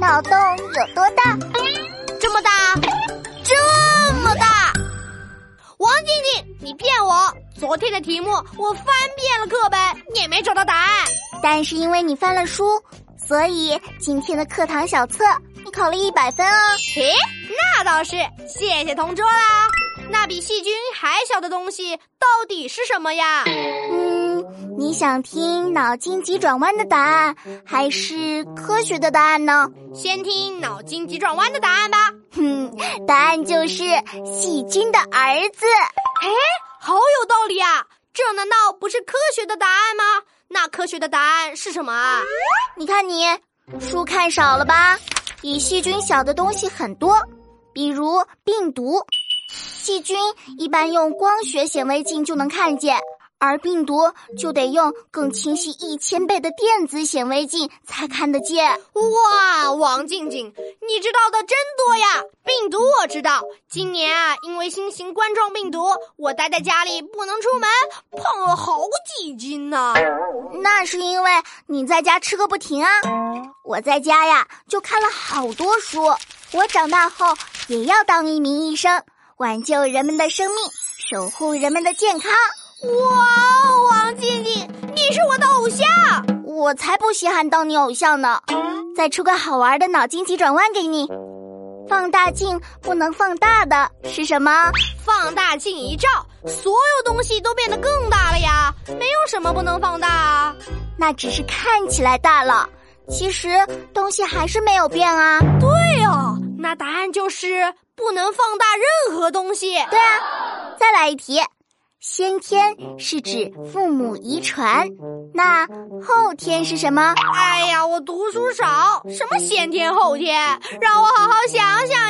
脑洞有多大？这么大，这么大！王静静，你骗我！昨天的题目我翻遍了课本，也没找到答案。但是因为你翻了书，所以今天的课堂小测你考了一百分哦。嘿，那倒是，谢谢同桌啦。那比细菌还小的东西到底是什么呀？嗯，你想听脑筋急转弯的答案，还是科学的答案呢？先听脑筋急转弯的答案吧。哼，答案就是细菌的儿子。哎，好有道理啊！这难道不是科学的答案吗？那科学的答案是什么啊？你看你书看少了吧？比细菌小的东西很多，比如病毒。细菌一般用光学显微镜就能看见，而病毒就得用更清晰一千倍的电子显微镜才看得见。哇，王静静，你知道的真多呀！病毒我知道，今年啊，因为新型冠状病毒，我待在家里不能出门，胖了好几斤呢。那是因为你在家吃个不停啊！我在家呀，就看了好多书。我长大后也要当一名医生。挽救人们的生命，守护人们的健康。哇，王静静，你是我的偶像！我才不稀罕当你偶像呢！再出个好玩的脑筋急转弯给你。放大镜不能放大的是什么？放大镜一照，所有东西都变得更大了呀！没有什么不能放大啊。那只是看起来大了，其实东西还是没有变啊。对哦，那答案就是。不能放大任何东西。对啊，再来一题。先天是指父母遗传，那后天是什么？哎呀，我读书少，什么先天后天？让我好好想想。